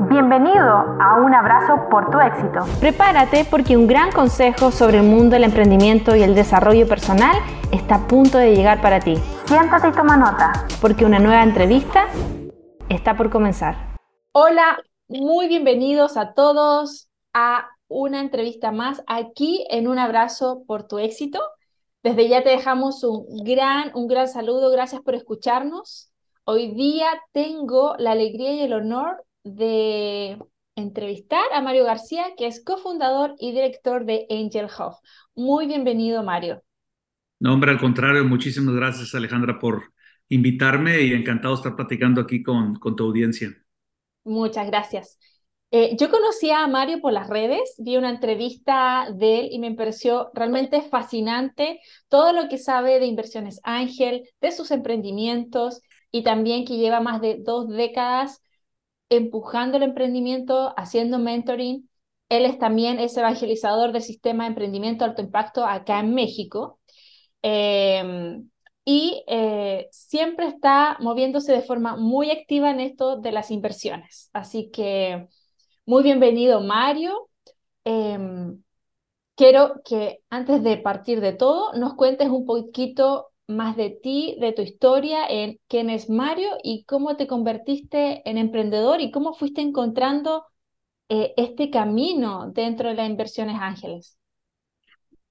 Bienvenido a un abrazo por tu éxito. Prepárate porque un gran consejo sobre el mundo del emprendimiento y el desarrollo personal está a punto de llegar para ti. Siéntate y toma nota. Porque una nueva entrevista está por comenzar. Hola, muy bienvenidos a todos a una entrevista más aquí en un abrazo por tu éxito. Desde ya te dejamos un gran, un gran saludo. Gracias por escucharnos. Hoy día tengo la alegría y el honor de entrevistar a Mario García, que es cofundador y director de Angel Hub. Muy bienvenido, Mario. No, hombre, al contrario, muchísimas gracias, Alejandra, por invitarme y encantado de estar platicando aquí con, con tu audiencia. Muchas gracias. Eh, yo conocí a Mario por las redes, vi una entrevista de él y me pareció realmente fascinante todo lo que sabe de inversiones Ángel, de sus emprendimientos y también que lleva más de dos décadas empujando el emprendimiento, haciendo mentoring. Él es también es evangelizador del sistema de emprendimiento alto impacto acá en México. Em, y eh, siempre está moviéndose de forma muy activa en esto de las inversiones. Así que muy bienvenido, Mario. Em, quiero que antes de partir de todo nos cuentes un poquito más de ti, de tu historia, en quién es Mario y cómo te convertiste en emprendedor y cómo fuiste encontrando eh, este camino dentro de las inversiones ángeles.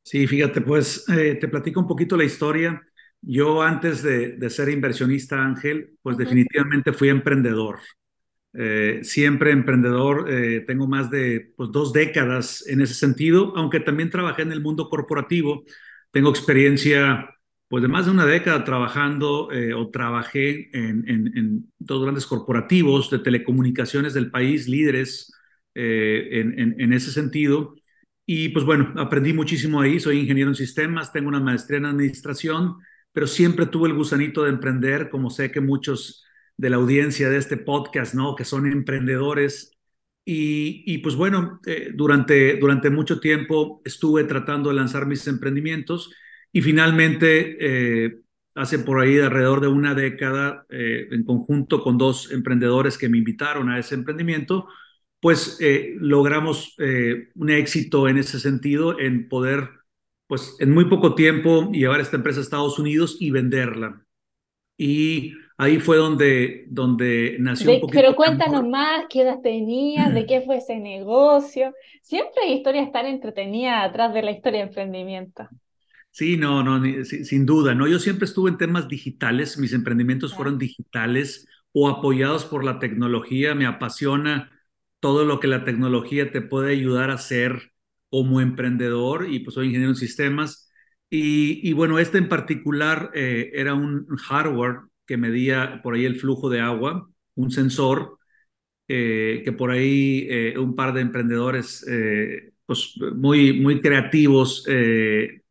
Sí, fíjate, pues eh, te platico un poquito la historia. Yo antes de, ser inversionista ángel, pues definitivamente fui emprendedor. Eh, siempre emprendedor, tengo más de pues, dos décadas en ese sentido, aunque también trabajé en el mundo corporativo. Tengo experiencia pues de más de una década trabajando eh, o trabajé en, dos grandes corporativos de telecomunicaciones del país, líderes eh, en, ese sentido. Y pues bueno, aprendí muchísimo ahí, soy ingeniero en sistemas, tengo una maestría en administración, pero siempre tuve el gusanito de emprender, como sé que muchos de la audiencia de este podcast, ¿no? Que son emprendedores. Y, y pues bueno, eh, durante, durante mucho tiempo estuve tratando de lanzar mis emprendimientos y finalmente, eh, hace por ahí alrededor de una década, eh, en conjunto con dos emprendedores que me invitaron a ese emprendimiento, pues eh, logramos un éxito en ese sentido, en poder, pues en muy poco tiempo, llevar esta empresa a Estados Unidos y venderla. Y ahí fue donde, donde nació un poquito. Pero cuéntanos más, qué edad tenías, de qué fue ese negocio. Siempre hay historias tan entretenidas atrás de la historia de emprendimiento. Sí, no, no, sin duda, ¿no? Yo siempre estuve en temas digitales, mis emprendimientos fueron digitales o apoyados por la tecnología, me apasiona todo lo que la tecnología te puede ayudar a hacer como emprendedor y pues soy ingeniero en sistemas. Y, bueno, este en particular eh, era un hardware que medía por ahí el flujo de agua, un sensor eh, que por ahí eh, un par de emprendedores pues muy, muy creativos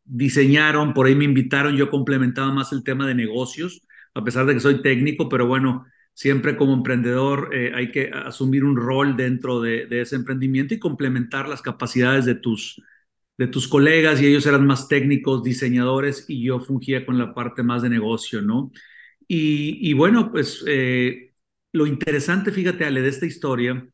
diseñaron, por ahí me invitaron, yo complementaba más el tema de negocios, a pesar de que soy técnico, pero bueno, siempre como emprendedor eh, hay que asumir un rol dentro de, ese emprendimiento y complementar las capacidades de tus, de tus colegas y ellos eran más técnicos, diseñadores y yo fungía con la parte más de negocio, ¿no? Y, bueno, pues eh, lo interesante, fíjate, Ale, de esta historia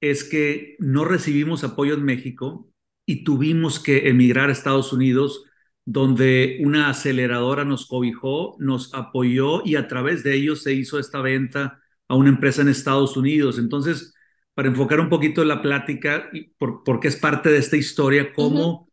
es que no recibimos apoyo en México y tuvimos que emigrar a Estados Unidos donde una aceleradora nos cobijó, nos apoyó y a través de ellos se hizo esta venta a una empresa en Estados Unidos. Entonces, para enfocar un poquito la plática, porque es parte de esta historia, cómo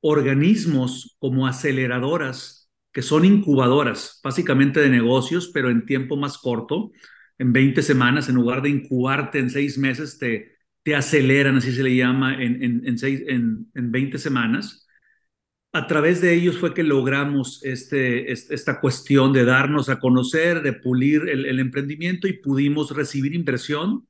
organismos como aceleradoras, que son incubadoras, básicamente de negocios, pero en tiempo más corto, en 20 semanas, en lugar de incubarte en seis meses, te, te aceleran, así se le llama, en, en, en, seis, en, en 20 semanas a través de ellos fue que logramos este, esta cuestión de darnos a conocer, de pulir el, emprendimiento y pudimos recibir inversión,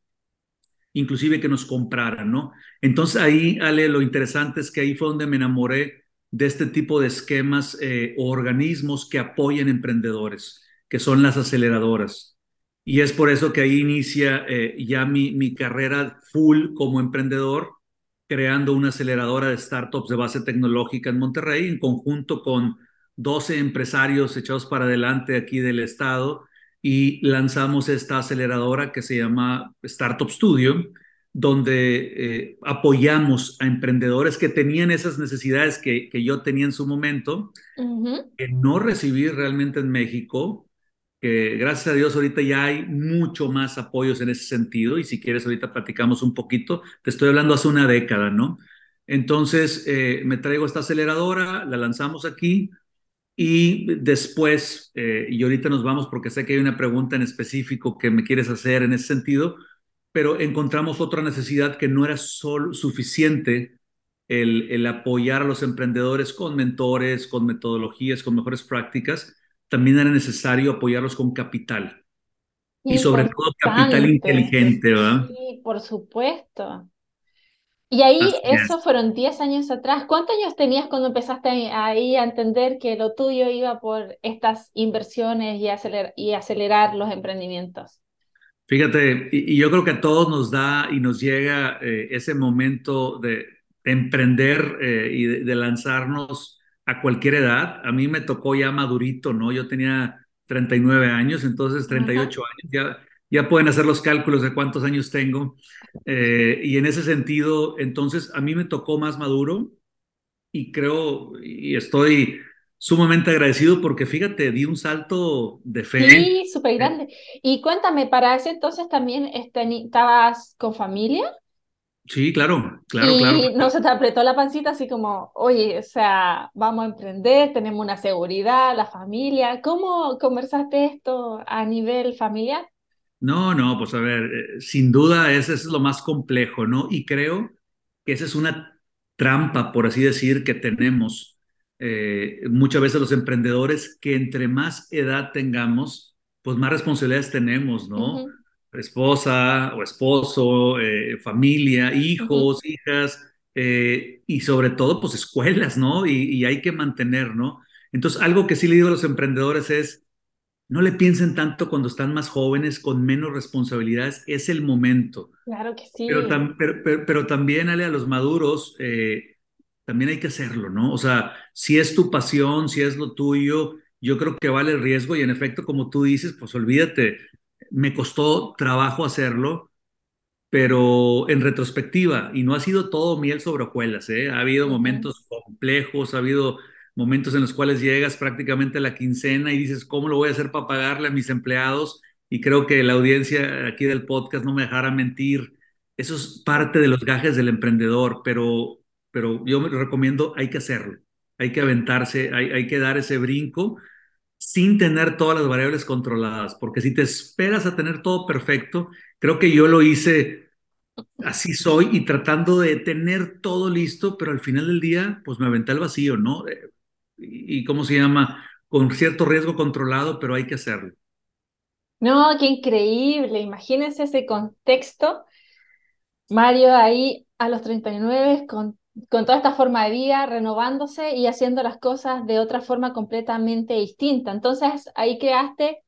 inclusive que nos compraran, ¿no? Entonces ahí, Ale, lo interesante es que ahí fue donde me enamoré de este tipo de esquemas eh, o organismos que apoyan emprendedores, que son las aceleradoras. Y es por eso que ahí inicia eh, ya mi, mi carrera full como emprendedor creando una aceleradora de startups de base tecnológica en Monterrey, en conjunto con 12 empresarios echados para adelante aquí del estado y lanzamos esta aceleradora que se llama Startup Studio, donde eh, apoyamos a emprendedores que tenían esas necesidades que, que yo tenía en su momento, que no recibí realmente en México, que gracias a Dios ahorita ya hay mucho más apoyos en ese sentido y si quieres ahorita platicamos un poquito, te estoy hablando hace una década, ¿no? Entonces eh, me traigo esta aceleradora, la lanzamos aquí y después, eh, y ahorita nos vamos porque sé que hay una pregunta en específico que me quieres hacer en ese sentido, pero encontramos otra necesidad que no era solo suficiente el, el apoyar a los emprendedores con mentores, con metodologías, con mejores prácticas, también era necesario apoyarlos con capital. Y sobre todo capital inteligente, ¿verdad? Sí, por supuesto. Y ahí, eso fueron 10 años atrás. ¿Cuántos años tenías cuando empezaste ahí a entender que lo tuyo iba por estas inversiones y, y acelerar los emprendimientos? Fíjate, y, yo creo que a todos nos da y nos llega eh, ese momento de, emprender eh, y de, lanzarnos a cualquier edad. A mí me tocó ya madurito, ¿no? Yo tenía 39 años, entonces 38 años, ya, ya pueden hacer los cálculos de cuántos años tengo. Eh, y en ese sentido, entonces a mí me tocó más maduro y creo y estoy sumamente agradecido porque fíjate, di un salto de fe. Sí, súper grande. Y cuéntame, para ese entonces también este, estabas con familia. Sí, claro, claro, y claro. no se te apretó la pancita así como, oye, o sea, vamos a emprender, tenemos una seguridad, la familia. ¿Cómo conversaste esto a nivel familiar? No, no, pues a ver, eh, sin duda ese es lo más complejo, ¿no? Y creo que esa es una trampa, por así decir, que tenemos eh, muchas veces los emprendedores, que entre más edad tengamos, pues más responsabilidades tenemos, ¿no? Esposa o esposo, eh, familia, hijos, hijas, y sobre todo, pues escuelas, ¿no? Y, y hay que mantener, ¿no? Entonces, algo que sí le digo a los emprendedores es, no le piensen tanto cuando están más jóvenes, con menos responsabilidades, es el momento. Claro que sí. Pero, pero, también, Ale, a los maduros, eh, también hay que hacerlo, ¿no? O sea, si es tu pasión, si es lo tuyo, yo creo que vale el riesgo y en efecto, como tú dices, pues olvídate, me costó trabajo hacerlo, pero en retrospectiva, y no ha sido todo miel sobre hojuelas, ¿eh? Ha habido momentos complejos, ha habido momentos en los cuales llegas prácticamente a la quincena y dices, ¿cómo lo voy a hacer para pagarle a mis empleados? Y creo que la audiencia aquí del podcast no me dejará mentir. Eso es parte de los gajes del emprendedor, pero, pero yo me recomiendo, hay que hacerlo, hay que aventarse, hay, hay que dar ese brinco sin tener todas las variables controladas, porque si te esperas a tener todo perfecto, creo que yo lo hice así soy y tratando de tener todo listo, pero al final del día, pues me aventé al vacío, ¿no? Eh, y, ¿cómo se llama? Con cierto riesgo controlado, pero hay que hacerlo. No, qué increíble. Imagínense ese contexto. Mario ahí a los 39 con, con toda esta forma de vida, renovándose y haciendo las cosas de otra forma completamente distinta. Entonces ahí creaste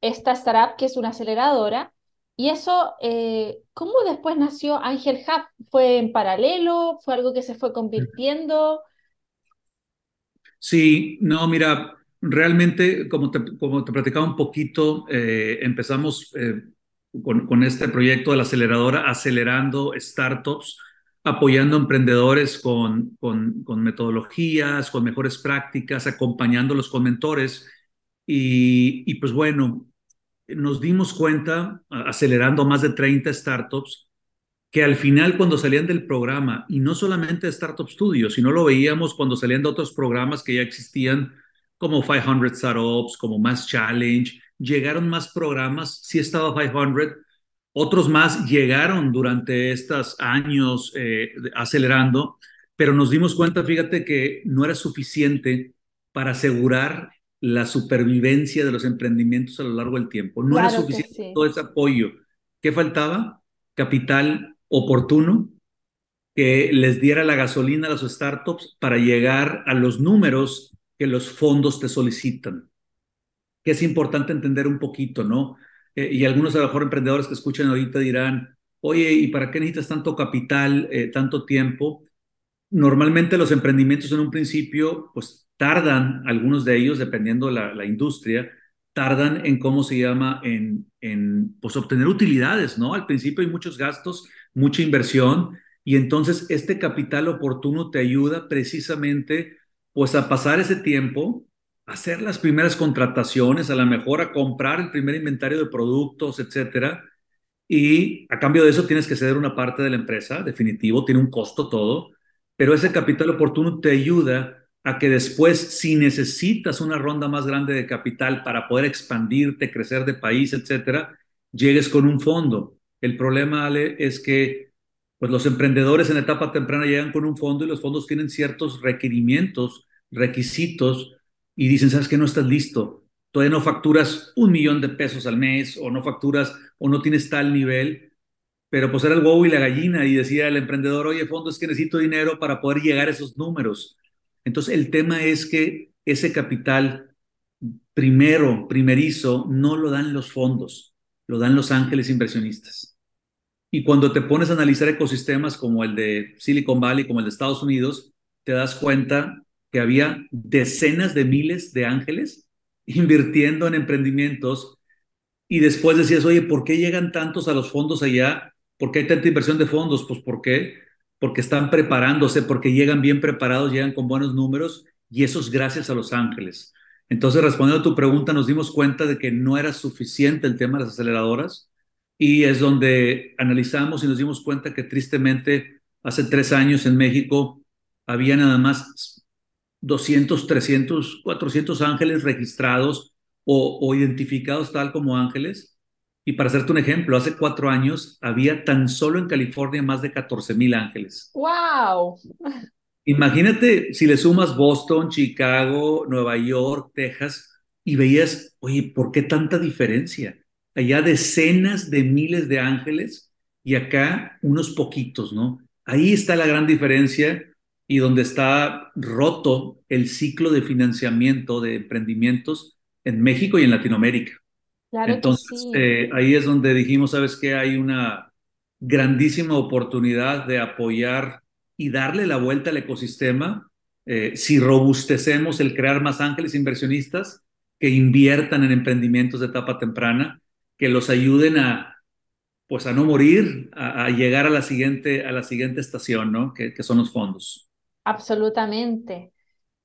esta startup que es una aceleradora. Y eso, eh, ¿cómo después nació Ángel Hub? ¿Fue en paralelo? ¿Fue algo que se fue convirtiendo? Sí, no, mira, realmente, como te, como te platicaba un poquito, eh, empezamos eh, con, con, este proyecto de la aceleradora, acelerando startups, apoyando emprendedores con, con, metodologías, con mejores prácticas, acompañándolos con mentores. Y, y pues bueno, nos dimos cuenta, acelerando más de 30 startups, que al final cuando salían del programa, y no solamente Startup Studio, sino lo veíamos cuando salían de otros programas que ya existían, como 500 Startups, como Mass Challenge, llegaron más programas, sí estaba 500, otros más llegaron durante estos años eh, acelerando, pero nos dimos cuenta, fíjate, que no era suficiente para asegurar la supervivencia de los emprendimientos a lo largo del tiempo. No era suficiente todo ese apoyo. ¿Qué faltaba? Capital oportuno que les diera la gasolina a las startups para llegar a los números que los fondos te solicitan. Que es importante entender un poquito, ¿no? Eh, y algunos a lo mejor emprendedores que escuchan ahorita dirán, oye, ¿y para qué necesitas tanto capital, eh, tanto tiempo? Normalmente los emprendimientos en un principio, pues tardan, algunos de ellos, dependiendo la, la industria, tardan en, ¿cómo se llama?, en, en pues, obtener utilidades, ¿no? Al principio hay muchos gastos, mucha inversión, y entonces este capital oportuno te ayuda precisamente, pues, a pasar ese tiempo, hacer las primeras contrataciones, a lo mejor a comprar el primer inventario de productos, etcétera, y a cambio de eso tienes que ceder una parte de la empresa, definitivo, tiene un costo todo, pero ese capital oportuno te ayuda a que después, si necesitas una ronda más grande de capital para poder expandirte, crecer de país, etcétera, llegues con un fondo. El problema, Ale, es que pues los emprendedores en etapa temprana llegan con un fondo y los fondos tienen ciertos requerimientos, requisitos y dicen, ¿sabes qué? No estás listo. Todavía no facturas un millón de pesos al mes o no facturas o no tienes tal nivel. Pero pues era el huevo y la gallina y decía el emprendedor, oye, fondo, es que necesito dinero para poder llegar a esos números. Entonces, el tema es que ese capital primero, primerizo, no lo dan los fondos, lo dan los ángeles inversionistas. Y cuando te pones a analizar ecosistemas como el de Silicon Valley, como el de Estados Unidos, te das cuenta que había decenas de miles de ángeles invirtiendo en emprendimientos y después decías, oye, ¿por qué llegan tantos a los fondos allá? ¿Por qué hay tanta inversión de fondos? Pues ¿por qué? porque están preparándose, porque llegan bien preparados, llegan con buenos números, y eso es gracias a Los Ángeles. Entonces, respondiendo a tu pregunta, nos dimos cuenta de que no era suficiente el tema de las aceleradoras, y es donde analizamos y nos dimos cuenta que tristemente hace tres años en México había nada más 200, 300, 400 ángeles registrados o, o identificados tal como ángeles, y para hacerte un ejemplo, hace cuatro años había tan solo en California más de 14 mil ángeles. ¡Wow! Imagínate si le sumas Boston, Chicago, Nueva York, Texas, y veías, oye, ¿por qué tanta diferencia? Allá decenas de miles de ángeles y acá unos poquitos, ¿no? Ahí está la gran diferencia y donde está roto el ciclo de financiamiento de emprendimientos en México y en Latinoamérica. Entonces, eh, ahí es donde dijimos, ¿sabes qué? Hay una grandísima oportunidad de apoyar y darle la vuelta al ecosistema eh, si robustecemos el crear más ángeles inversionistas que inviertan en emprendimientos de etapa temprana, que los ayuden a, pues a no morir, a, llegar a la siguiente, a la siguiente estación, ¿no? Que, que son los fondos. Absolutamente.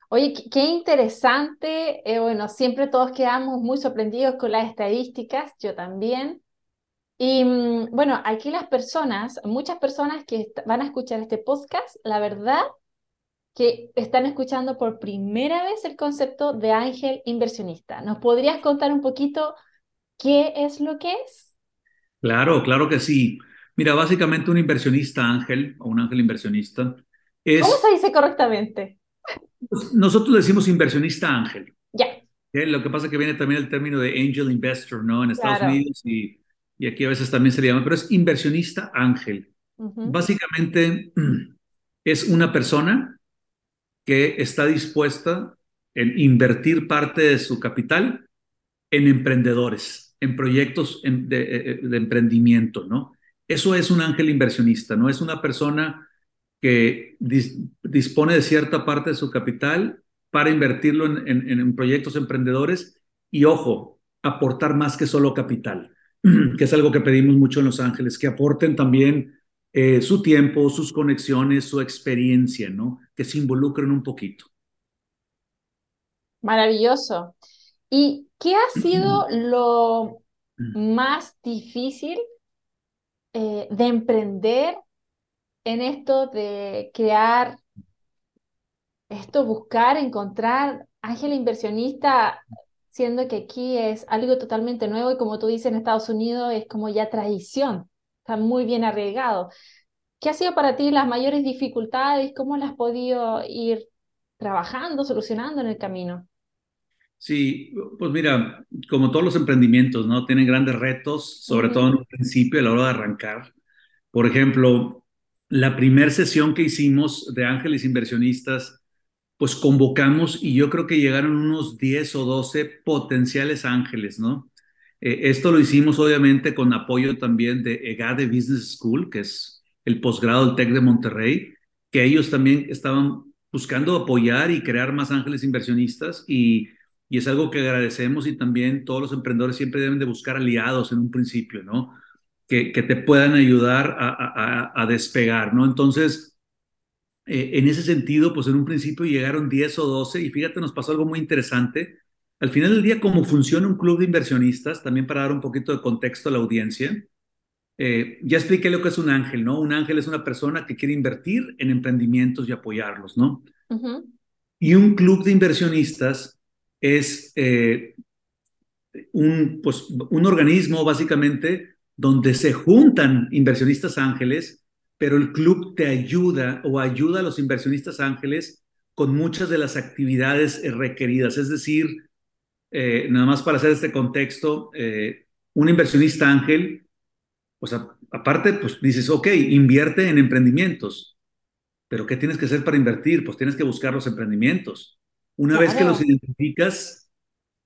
Oye, qué interesante. Eh, bueno, siempre todos quedamos muy sorprendidos con las estadísticas, yo también. Y mm, bueno, aquí las personas, muchas personas que van a escuchar este podcast, la verdad que están escuchando por primera vez el concepto de ángel inversionista. ¿Nos podrías contar un poquito qué es lo que es? Claro, claro que sí. Mira, básicamente un inversionista ángel o un ángel inversionista es... ¿Cómo se dice correctamente? Pues, nosotros decimos inversionista ángel. Ya. Lo que pasa es que viene también el término de angel investor, ¿no? En Estados Unidos y, y, aquí a veces también se le llama, pero es inversionista ángel. Básicamente es una persona que está dispuesta en invertir parte de su capital en emprendedores, en proyectos de, de, de emprendimiento, ¿no? Eso es un ángel inversionista, ¿no? Es una persona que dispone de cierta parte de su capital para invertirlo en, proyectos emprendedores y, ojo, aportar más que solo capital, que es algo que pedimos mucho en Los Ángeles, que aporten también eh, su tiempo, sus conexiones, su experiencia, ¿no? Que se involucren un poquito. Maravilloso. ¿Y qué ha sido lo más difícil eh, de emprender en esto de crear, esto, buscar, encontrar ángel inversionista, siendo que aquí es algo totalmente nuevo y como tú dices en Estados Unidos es como ya tradición, está muy bien arraigado. ¿Qué ha sido para ti las mayores dificultades? ¿Cómo las has podido ir trabajando, solucionando en el camino? Sí, pues mira, como todos los emprendimientos, ¿no? Tienen grandes retos, sobre todo en un principio, a la hora de arrancar. Por ejemplo, la primera sesión que hicimos de ángeles inversionistas, pues convocamos y yo creo que llegaron unos 10 o 12 potenciales ángeles, ¿no? Eh, esto lo hicimos obviamente con apoyo también de EGADE Business School, que es el posgrado del TEC de Monterrey, que ellos también estaban buscando apoyar y crear más ángeles inversionistas y, y es algo que agradecemos y también todos los emprendedores siempre deben de buscar aliados en un principio, ¿no? Que, que te puedan ayudar a, a, a despegar, ¿no? Entonces, eh, en ese sentido, pues en un principio llegaron 10 o 12 y fíjate, nos pasó algo muy interesante. Al final del día, cómo funciona un club de inversionistas, también para dar un poquito de contexto a la audiencia, eh, ya expliqué lo que es un ángel, ¿no? Un ángel es una persona que quiere invertir en emprendimientos y apoyarlos, ¿no? Y un club de inversionistas es eh, un, pues, un organismo básicamente donde se juntan inversionistas ángeles, pero el club te ayuda o ayuda a los inversionistas ángeles con muchas de las actividades requeridas. Es decir, eh, nada más para hacer este contexto, un inversionista ángel o sea, aparte, pues dices, ok, invierte en emprendimientos, pero ¿qué tienes que hacer para invertir? Pues tienes que buscar los emprendimientos. Una vez que los identificas,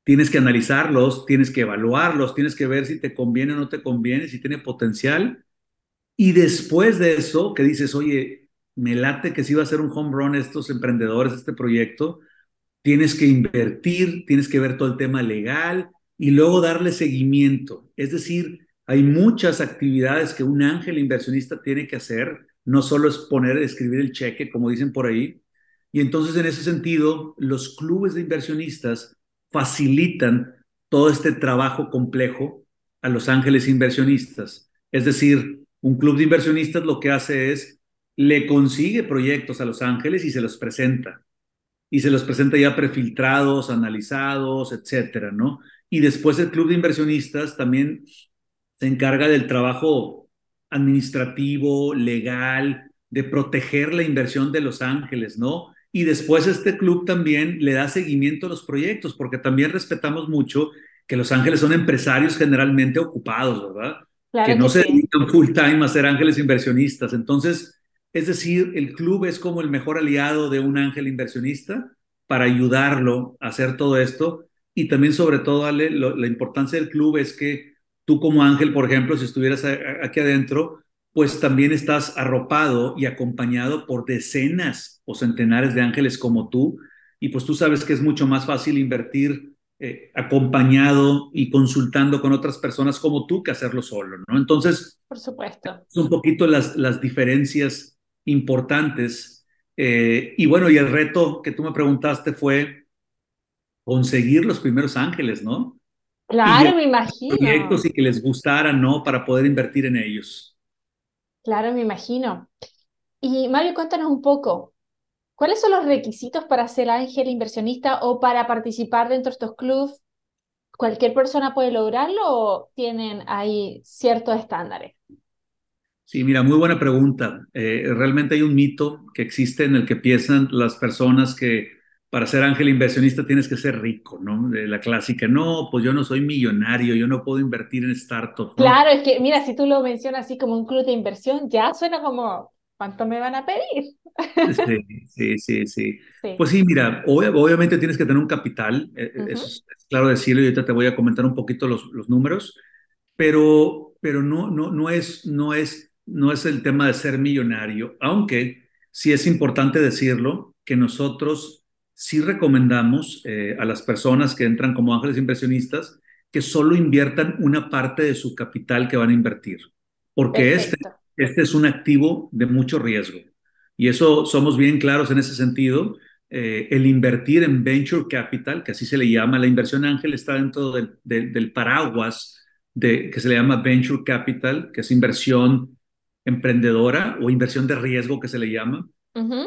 tienes que analizarlos, tienes que evaluarlos, tienes que ver si te conviene o no te conviene, si tiene potencial. Y después de eso, que dices, oye, me late que sí va a ser un home run estos emprendedores, este proyecto, tienes que invertir, tienes que ver todo el tema legal y luego darle seguimiento. Es decir, hay muchas actividades que un ángel inversionista tiene que hacer, no solo es poner, escribir el cheque, como dicen por ahí. Y entonces, en ese sentido, los clubes de inversionistas facilitan todo este trabajo complejo a los ángeles inversionistas. Es decir, un club de inversionistas lo que hace es, le consigue proyectos a los ángeles y se los presenta. Y se los presenta ya prefiltrados, analizados, etcétera, ¿no? Y después el club de inversionistas también se encarga del trabajo administrativo, legal, de proteger la inversión de Los Ángeles, ¿no? Y después este club también le da seguimiento a los proyectos, porque también respetamos mucho que Los Ángeles son empresarios generalmente ocupados, ¿verdad? que no se dedican full time a ser ángeles inversionistas. Entonces, es decir, el club es como el mejor aliado de un ángel inversionista para ayudarlo a hacer todo esto. Y también, sobre todo, Ale, la importancia del club es que tú como ángel, por ejemplo, si estuvieras aquí adentro, pues también estás arropado y acompañado por decenas o centenares de ángeles como tú, y pues tú sabes que es mucho más fácil invertir eh, acompañado y consultando con otras personas como tú que hacerlo solo, ¿no? Entonces, por supuesto. Son un poquito las, las diferencias importantes. Eh, y bueno, y el reto que tú me preguntaste fue conseguir los primeros ángeles, ¿no? Claro, me imagino. Proyectos y que les gustara, ¿no? Para poder invertir en ellos. Claro, me imagino. Y Mario, cuéntanos un poco, ¿cuáles son los requisitos para ser ángel inversionista o para participar dentro de estos clubes? ¿Cualquier persona puede lograrlo o tienen ahí ciertos estándares? Sí, mira, muy buena pregunta. Eh, realmente hay un mito que existe en el que piensan las personas que para ser ángel inversionista tienes que ser rico, ¿no? De la clásica, no, pues yo no soy millonario, yo no puedo invertir en startups. Claro, es que mira, si tú lo mencionas así como un club de inversión, ya suena como, ¿cuánto me van a pedir? Sí, sí, sí, sí. Pues sí, mira, obviamente tienes que tener un capital, e, e, eso es, claro decirlo, y ahorita te voy a comentar un poquito los, los números, pero, pero no, no, no, es, no, es, no es el tema de ser millonario, aunque sí es importante decirlo, que nosotros sí recomendamos eh, a las personas que entran como ángeles inversionistas que solo inviertan una parte de su capital que van a invertir, porque este, este es un activo de mucho riesgo. Y eso somos bien claros en ese sentido. Eh, el invertir en venture capital, que así se le llama, la inversión ángel está dentro del, del paraguas de, que se le llama venture capital, que es inversión emprendedora o inversión de riesgo que se le llama.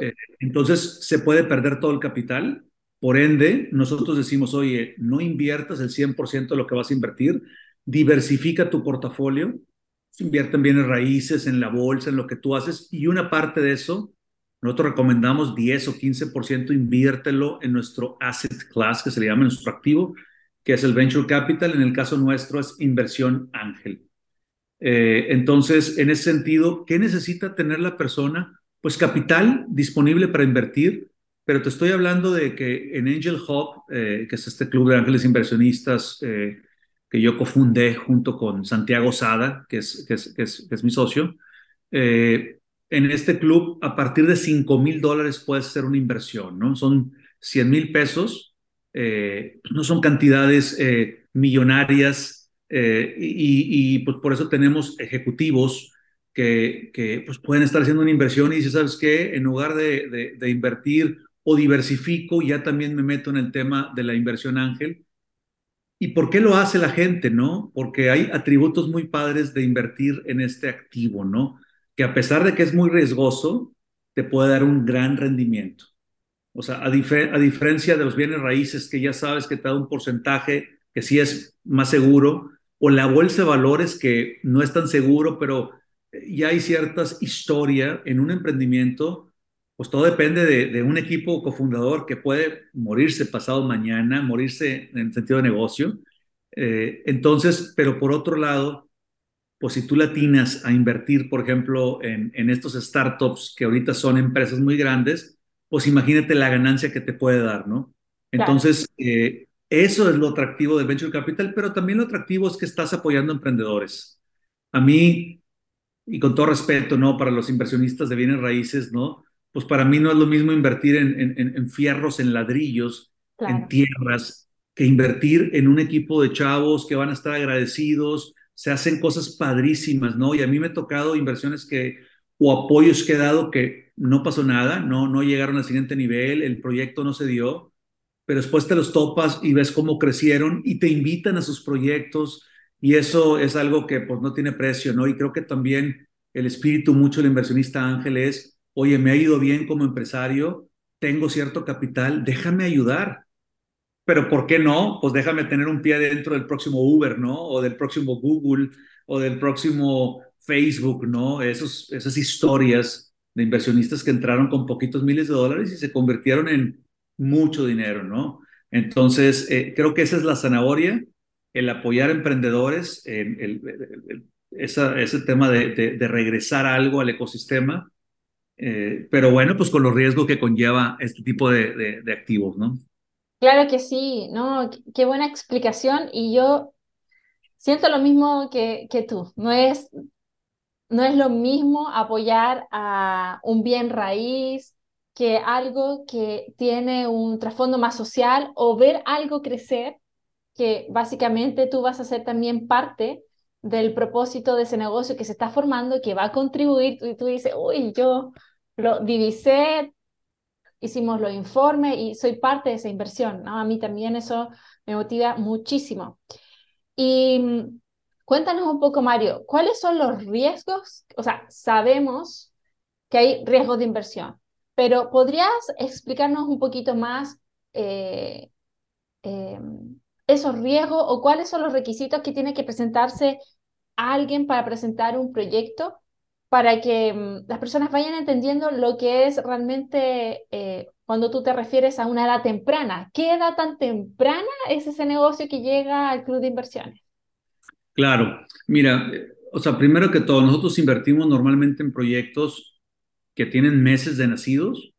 Eh, entonces se puede perder todo el capital. Por ende, nosotros decimos, oye, no inviertas el 100% de lo que vas a invertir, diversifica tu portafolio, invierte en bienes raíces, en la bolsa, en lo que tú haces, y una parte de eso, nosotros recomendamos 10 o 15%, inviértelo en nuestro asset class, que se le llama nuestro activo, que es el venture capital. En el caso nuestro es inversión ángel. Eh, entonces, en ese sentido, ¿qué necesita tener la persona? Pues capital disponible para invertir, pero te estoy hablando de que en Angel Hub, eh, que es este club de ángeles inversionistas eh, que yo cofundé junto con Santiago Sada, que es, mi socio, eh, en este club a partir de 5 mil dólares puedes hacer una inversión, ¿no? Son 100 mil pesos no son cantidades millonarias y, y, pues por eso tenemos ejecutivos que, pues pueden estar haciendo una inversión y dice, ¿sabes qué? En lugar de, invertir o diversifico, ya también me meto en el tema de la inversión ángel. ¿Y por qué lo hace la gente, no? Porque hay atributos muy padres de invertir en este activo, ¿no? Que a pesar de que es muy riesgoso, te puede dar un gran rendimiento. O sea, a, a, diferencia de los bienes raíces que ya sabes que te da un porcentaje que sí es más seguro, o la bolsa de valores que no es tan seguro, pero ya hay ciertas historias en un emprendimiento, pues todo depende de, de, un equipo cofundador que puede morirse pasado mañana, morirse en el sentido de negocio. Eh, entonces, pero por otro lado, pues si tú latinas a invertir, por ejemplo, en, en estos startups que ahorita son empresas muy grandes, pues imagínate la ganancia que te puede dar, ¿no? Entonces, eh, eso es lo atractivo del venture capital, pero también lo atractivo es que estás apoyando a emprendedores. A mí, y con todo respeto, ¿no? Para los inversionistas de bienes raíces, ¿no? Pues para mí no es lo mismo invertir en, en, en fierros, en ladrillos, claro. en tierras, que invertir en un equipo de chavos que van a estar agradecidos, se hacen cosas padrísimas, ¿no? Y a mí me ha tocado inversiones que, o apoyos que he dado que no pasó nada, no, no llegaron al siguiente nivel, el proyecto no se dio, pero después te los topas y ves cómo crecieron y te invitan a sus proyectos y eso es algo que pues no tiene precio, ¿no? Y creo que también el espíritu mucho del inversionista Ángel es, oye, me ha ido bien como empresario, tengo cierto capital, déjame ayudar. Pero ¿por qué no? Pues déjame tener un pie dentro del próximo Uber, ¿no? O del próximo Google o del próximo Facebook, ¿no? Esos, esas historias de inversionistas que entraron con poquitos miles de dólares y se convirtieron en mucho dinero, ¿no? Entonces, eh, creo que esa es la zanahoria, el apoyar emprendedores, el, el, el, ese tema de, regresar algo al ecosistema, eh, pero bueno, pues con los riesgos que conlleva este tipo de, de activos, ¿no? Claro que sí, ¿no? Qué buena explicación y yo siento lo mismo que, que tú, no es no es lo mismo apoyar a un bien raíz que algo que tiene un trasfondo más social o ver algo crecer que básicamente tú vas a ser también parte del propósito de ese negocio que se está formando, que va a contribuir, y tú dices, uy, yo lo divisé, hicimos los informes y soy parte de esa inversión, ¿no? A mí también eso me motiva muchísimo. Y Cuéntanos un poco, Mario, ¿cuáles son los riesgos? O sea, sabemos que hay riesgos de inversión, pero ¿podrías explicarnos un poquito más eh, eh, esos riesgos o cuáles son los requisitos que tiene que presentarse alguien para presentar un proyecto para que um, las personas vayan entendiendo lo que es realmente eh, cuando tú te refieres a una edad temprana? ¿Qué edad tan temprana es ese negocio que llega al club de inversiones? Claro, mira, o sea, primero que todo, nosotros invertimos normalmente en proyectos que tienen meses de nacidos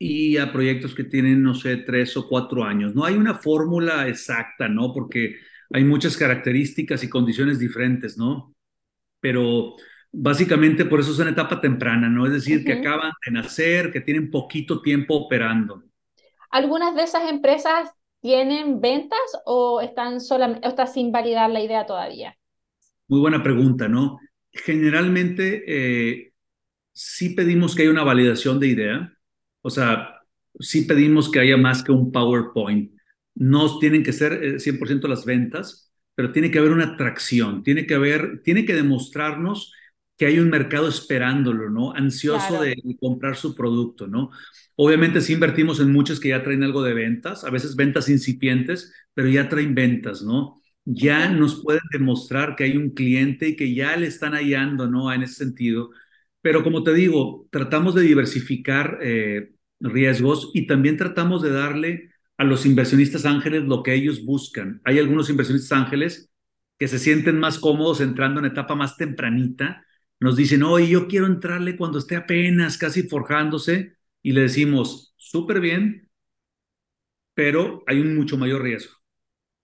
y a proyectos que tienen, no sé, tres o cuatro años. No hay una fórmula exacta, ¿no? Porque hay muchas características y condiciones diferentes, ¿no? Pero básicamente por eso es una etapa temprana, ¿no? Es decir, uh -huh. que acaban de nacer, que tienen poquito tiempo operando. Algunas de esas empresas ¿Tienen ventas o están solamente, o está sin validar la idea todavía? Muy buena pregunta, ¿no? Generalmente eh, sí pedimos que haya una validación de idea, o sea, sí pedimos que haya más que un PowerPoint. No tienen que ser 100% eh, las ventas, pero tiene que haber una atracción, tiene que haber, tiene que demostrarnos que hay un mercado esperándolo, ¿no? Ansioso claro. de, de, comprar su producto, ¿no? Obviamente sí invertimos en muchos que ya traen algo de ventas, a veces ventas incipientes, pero ya traen ventas, ¿no? Ya nos pueden demostrar que hay un cliente y que ya le están hallando, ¿no? En ese sentido. Pero como te digo, tratamos de diversificar eh, riesgos y también tratamos de darle a los inversionistas ángeles lo que ellos buscan. Hay algunos inversionistas ángeles que se sienten más cómodos entrando en etapa más tempranita, nos dicen, oye, yo quiero entrarle cuando esté apenas casi forjándose, y le decimos, súper bien, pero hay un mucho mayor riesgo.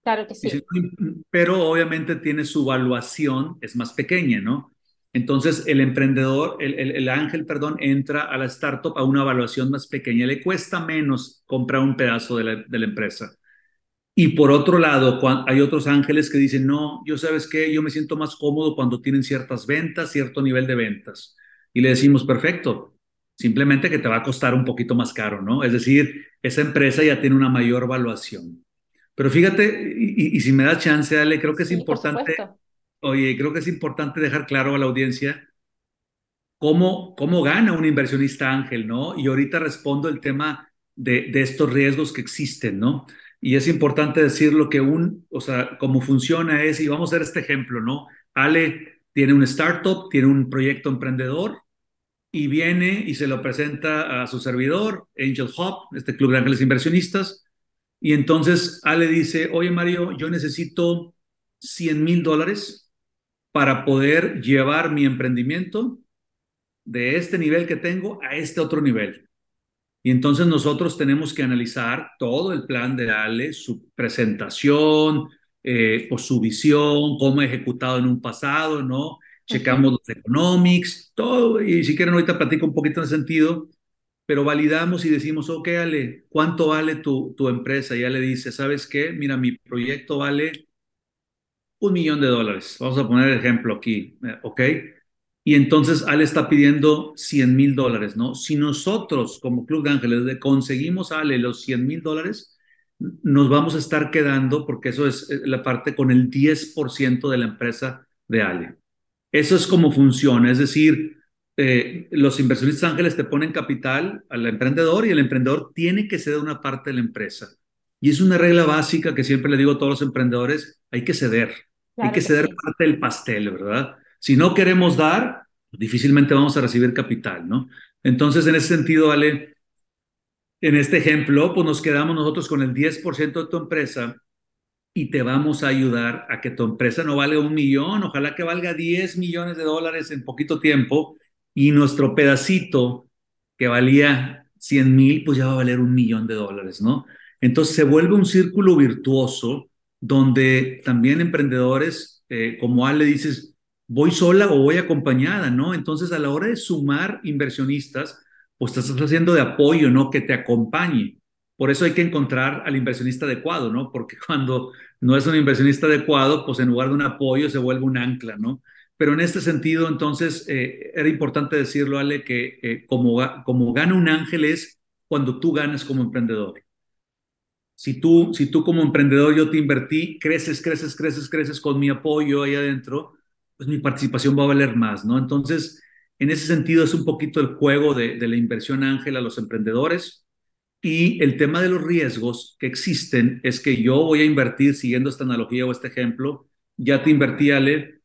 Claro que sí. Pero obviamente tiene su evaluación, es más pequeña, ¿no? Entonces, el emprendedor, el, el, ángel, perdón, entra a la startup a una evaluación más pequeña. Le cuesta menos comprar un pedazo de la, de la empresa. Y por otro lado, hay otros ángeles que dicen, no, yo sabes qué, yo me siento más cómodo cuando tienen ciertas ventas, cierto nivel de ventas. Y le decimos, perfecto, simplemente que te va a costar un poquito más caro, ¿no? Es decir, esa empresa ya tiene una mayor valuación. Pero fíjate, y, si me da chance, Ale, creo que es importante, oye, creo que es importante dejar claro a la audiencia cómo, cómo gana un inversionista ángel, ¿no? Y ahorita respondo el tema de, de estos riesgos que existen, ¿no? Y es importante decirlo que un, o sea, cómo funciona es, y vamos a ver este ejemplo, ¿no? Ale tiene un startup, tiene un proyecto emprendedor y viene y se lo presenta a su servidor, Angel Hub, este club de ángeles inversionistas. Y entonces Ale dice, oye Mario, yo necesito 100 mil dólares para poder llevar mi emprendimiento de este nivel que tengo a este otro nivel. Y entonces nosotros tenemos que analizar todo el plan de Ale, su presentación, eh, o su visión, cómo ha ejecutado en un pasado, ¿no? Checamos los economics, todo, y si quieren ahorita platico un poquito en ese sentido, pero validamos y decimos, ok, Ale, ¿cuánto vale tu, tu empresa? Y Ale dice, ¿sabes qué? Mira, mi proyecto vale un millón de dólares. Vamos a poner el ejemplo aquí, eh, ¿ok? y entonces Ale está pidiendo 100 mil dólares, ¿no? Si nosotros como Club de Ángeles conseguimos Ale los 100 mil dólares, nos vamos a estar quedando, porque eso es eh, la parte con el 10% de la empresa de Ale. Eso es como funciona, es decir, eh, los inversionistas ángeles te ponen capital al emprendedor y el emprendedor tiene que ceder una parte de la empresa. Y es una regla básica que siempre le digo a todos los emprendedores, hay que ceder, hay que ceder parte del pastel, ¿verdad? Si no queremos dar, difícilmente vamos a recibir capital, ¿no? Entonces, en ese sentido, Ale, en este ejemplo, pues nos quedamos nosotros con el 10% de tu empresa y te vamos a ayudar a que tu empresa no vale un millón, ojalá que valga 10 millones de dólares en poquito tiempo y nuestro pedacito que valía 100 mil, pues ya va a valer un millón de dólares, ¿no? Entonces se vuelve un círculo virtuoso donde también emprendedores, eh, como Ale dices, voy sola o voy acompañada, ¿no? Entonces, a la hora de sumar inversionistas, pues estás haciendo de apoyo, ¿no? Que te acompañe. Por eso hay que encontrar al inversionista adecuado, ¿no? Porque cuando no es un inversionista adecuado, pues en lugar de un apoyo se vuelve un ancla, ¿no? Pero en este sentido, entonces, eh, era importante decirlo, Ale, que eh, como, como gana un ángel es cuando tú ganas como emprendedor. Si tú, si tú como emprendedor yo te invertí, creces, creces, creces, creces con mi apoyo ahí adentro, pues mi participación va a valer más, ¿no? Entonces, en ese sentido es un poquito el juego de, la inversión ángel a los emprendedores y el tema de los riesgos que existen es que yo voy a invertir siguiendo esta analogía o este ejemplo, ya te invertí, Ale,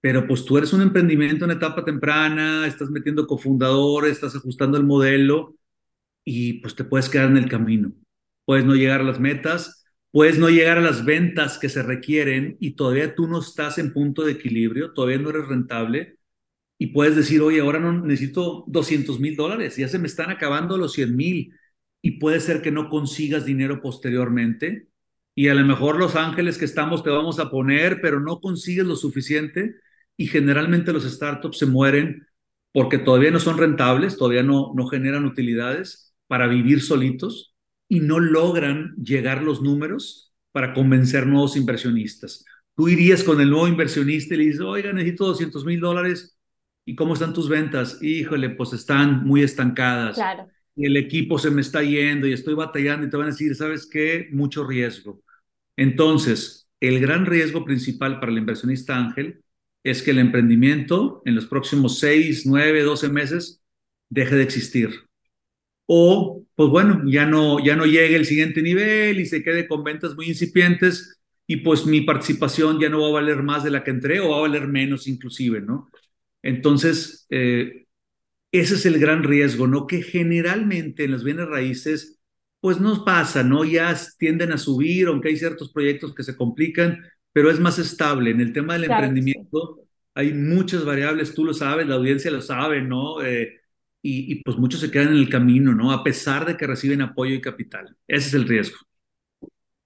pero pues tú eres un emprendimiento en etapa temprana, estás metiendo cofundadores, estás ajustando el modelo y pues te puedes quedar en el camino. Puedes no llegar a las metas, puedes no llegar a las ventas que se requieren y todavía tú no estás en punto de equilibrio, todavía no eres rentable y puedes decir, oye, ahora no necesito 200 mil dólares, ya se me están acabando los 100 mil y puede ser que no consigas dinero posteriormente y a lo mejor los ángeles que estamos te vamos a poner, pero no consigues lo suficiente y generalmente los startups se mueren porque todavía no son rentables, todavía no, no generan utilidades para vivir solitos y no logran llegar los números para convencer nuevos inversionistas. Tú irías con el nuevo inversionista y le dices, oiga, necesito 200 mil dólares. ¿Y cómo están tus ventas? Híjole, pues están muy estancadas. Claro. Y el equipo se me está yendo y estoy batallando y te van a decir, ¿sabes qué? Mucho riesgo. Entonces, el gran riesgo principal para el inversionista ángel es que el emprendimiento en los próximos 6, 9, 12 meses deje de existir o pues bueno, ya no, ya no llegue el siguiente nivel y se quede con ventas muy incipientes y pues mi participación ya no va a valer más de la que entré o va a valer menos inclusive, ¿no? Entonces, eh, ese es el gran riesgo, ¿no? Que generalmente en las bienes raíces, pues nos pasa, ¿no? Ya tienden a subir, aunque hay ciertos proyectos que se complican, pero es más estable. En el tema del emprendimiento hay muchas variables, tú lo sabes, la audiencia lo sabe, ¿no? Eh, y, pues muchos se quedan en el camino, ¿no? A pesar de que reciben apoyo y capital. Ese es el riesgo.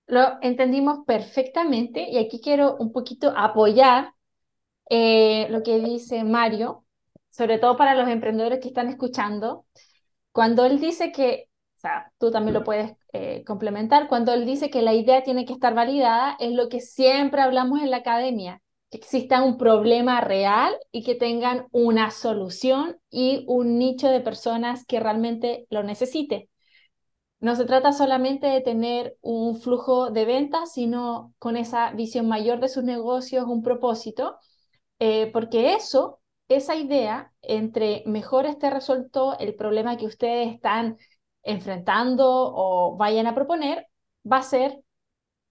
Lo entendimos perfectamente y aquí quiero un poquito apoyar eh, lo que dice Mario, sobre todo para los emprendedores que están escuchando, cuando él dice que, o sea, tú también lo puedes eh, complementar, cuando él dice que la idea tiene que estar validada, es lo que siempre hablamos en la academia, que exista un problema real y que tengan una solución y un nicho de personas que realmente lo necesite. No se trata solamente de tener un flujo de ventas, sino con esa visión mayor de sus negocios, un propósito, eh, porque eso, esa idea, entre mejor esté resuelto el problema que ustedes están enfrentando o vayan a proponer, va a ser,